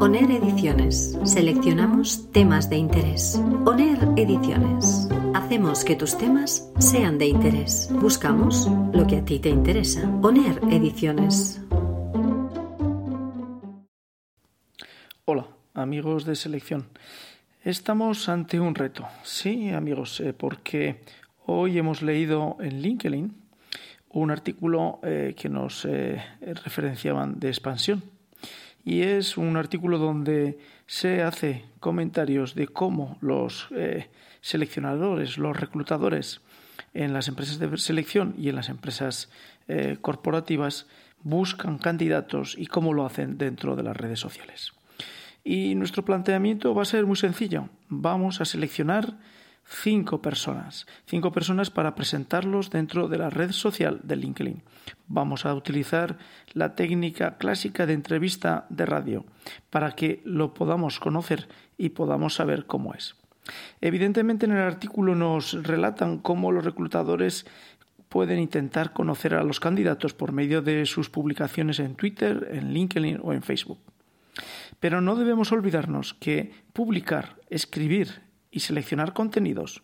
ONER Ediciones. Seleccionamos temas de interés. ONER Ediciones. Hacemos que tus temas sean de interés. Buscamos lo que a ti te interesa. ONER Ediciones. Hola, amigos de selección. Estamos ante un reto. Sí, amigos, eh, porque hoy hemos leído en LinkedIn un artículo eh, que nos eh, referenciaban de expansión y es un artículo donde se hace comentarios de cómo los eh, seleccionadores, los reclutadores en las empresas de selección y en las empresas eh, corporativas buscan candidatos y cómo lo hacen dentro de las redes sociales. Y nuestro planteamiento va a ser muy sencillo. Vamos a seleccionar cinco personas, cinco personas para presentarlos dentro de la red social de LinkedIn. Vamos a utilizar la técnica clásica de entrevista de radio para que lo podamos conocer y podamos saber cómo es. Evidentemente en el artículo nos relatan cómo los reclutadores pueden intentar conocer a los candidatos por medio de sus publicaciones en Twitter, en LinkedIn o en Facebook. Pero no debemos olvidarnos que publicar, escribir y seleccionar contenidos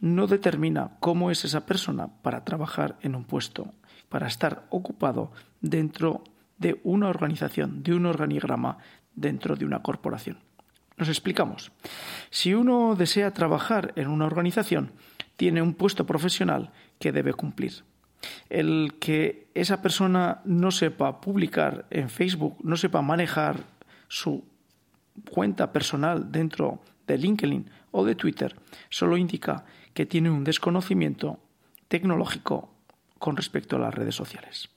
no determina cómo es esa persona para trabajar en un puesto, para estar ocupado dentro de una organización, de un organigrama, dentro de una corporación. Nos explicamos. Si uno desea trabajar en una organización, tiene un puesto profesional que debe cumplir. El que esa persona no sepa publicar en Facebook, no sepa manejar su cuenta personal dentro de LinkedIn o de Twitter solo indica que tiene un desconocimiento tecnológico con respecto a las redes sociales.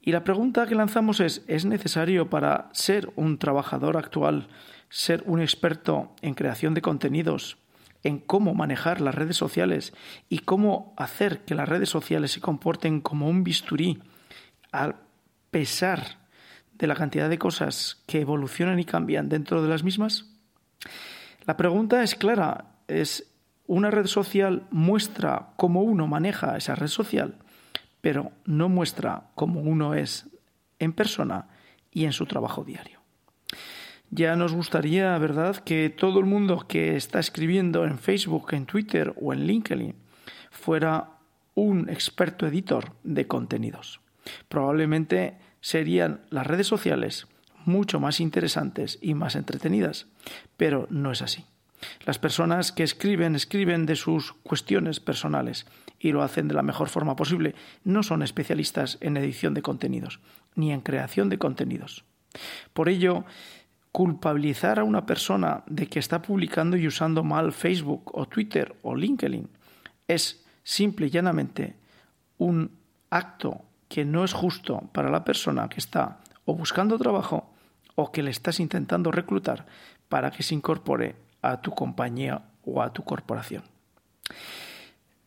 Y la pregunta que lanzamos es, ¿es necesario para ser un trabajador actual ser un experto en creación de contenidos, en cómo manejar las redes sociales y cómo hacer que las redes sociales se comporten como un bisturí a pesar de la cantidad de cosas que evolucionan y cambian dentro de las mismas? La pregunta es clara, es una red social muestra cómo uno maneja esa red social, pero no muestra cómo uno es en persona y en su trabajo diario. Ya nos gustaría, ¿verdad?, que todo el mundo que está escribiendo en Facebook, en Twitter o en LinkedIn fuera un experto editor de contenidos. Probablemente serían las redes sociales mucho más interesantes y más entretenidas, pero no es así. Las personas que escriben escriben de sus cuestiones personales y lo hacen de la mejor forma posible. No son especialistas en edición de contenidos ni en creación de contenidos. Por ello, culpabilizar a una persona de que está publicando y usando mal Facebook o Twitter o LinkedIn es simple y llanamente un acto que no es justo para la persona que está o buscando trabajo o que le estás intentando reclutar para que se incorpore a tu compañía o a tu corporación.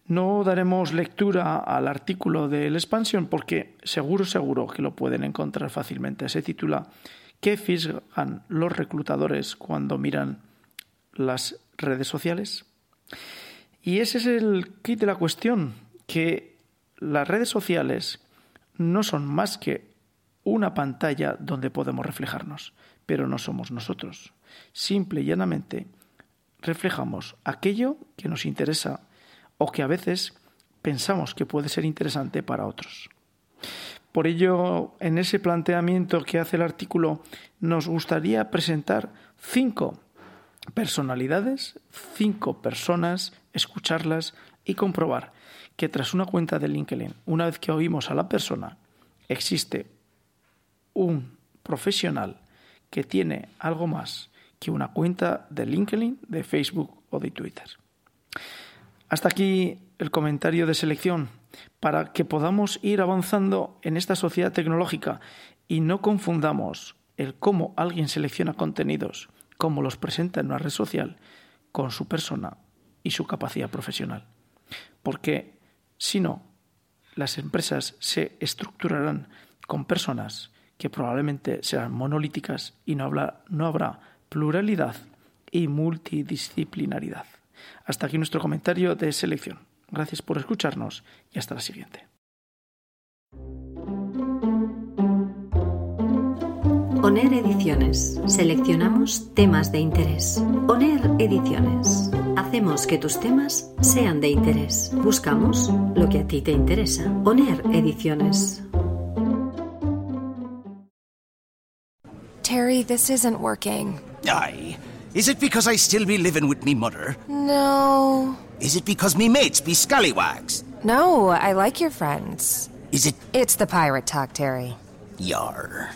No daremos lectura al artículo de la expansión porque seguro, seguro que lo pueden encontrar fácilmente. Se titula ¿Qué fijan los reclutadores cuando miran las redes sociales? Y ese es el kit de la cuestión, que las redes sociales no son más que una pantalla donde podemos reflejarnos, pero no somos nosotros. Simple y llanamente reflejamos aquello que nos interesa o que a veces pensamos que puede ser interesante para otros. Por ello, en ese planteamiento que hace el artículo, nos gustaría presentar cinco personalidades, cinco personas, escucharlas y comprobar que tras una cuenta de LinkedIn, una vez que oímos a la persona, existe un profesional que tiene algo más que una cuenta de LinkedIn, de Facebook o de Twitter. Hasta aquí el comentario de selección. para que podamos ir avanzando en esta sociedad tecnológica y no confundamos el cómo alguien selecciona contenidos, cómo los presenta en una red social, con su persona y su capacidad profesional. Porque si no, las empresas se estructurarán con personas que probablemente serán monolíticas y no habrá, no habrá pluralidad y multidisciplinaridad. Hasta aquí nuestro comentario de selección. Gracias por escucharnos y hasta la siguiente. ONER Ediciones. Seleccionamos temas de interés. ONER Ediciones. Hacemos que tus temas sean de interés. Buscamos lo que a ti te interesa. ONER Ediciones. Terry, this isn't working. Aye. Is it because I still be living with me mother? No. Is it because me mates be scallywags? No, I like your friends. Is it It's the pirate talk, Terry. yar?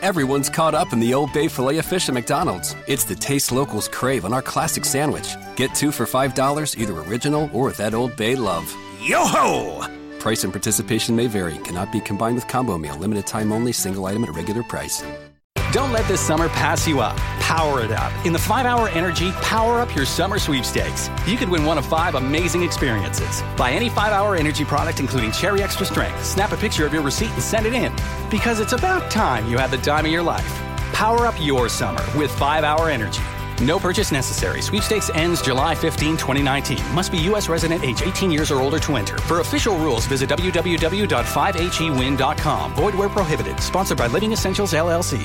Everyone's caught up in the Old Bay filet of fish at McDonald's. It's the taste locals crave on our classic sandwich. Get two for $5, either original or that Old Bay love. Yo ho! Price and participation may vary, cannot be combined with combo meal, limited time only, single item at regular price. Don't let this summer pass you up. Power it up. In the 5 Hour Energy Power Up Your Summer Sweepstakes, you could win one of five amazing experiences. Buy any 5 Hour Energy product, including Cherry Extra Strength. Snap a picture of your receipt and send it in. Because it's about time you had the time of your life. Power up your summer with 5 Hour Energy. No purchase necessary. Sweepstakes ends July 15, 2019. Must be U.S. resident age 18 years or older to enter. For official rules, visit www.5hewin.com. Void where prohibited. Sponsored by Living Essentials, LLC.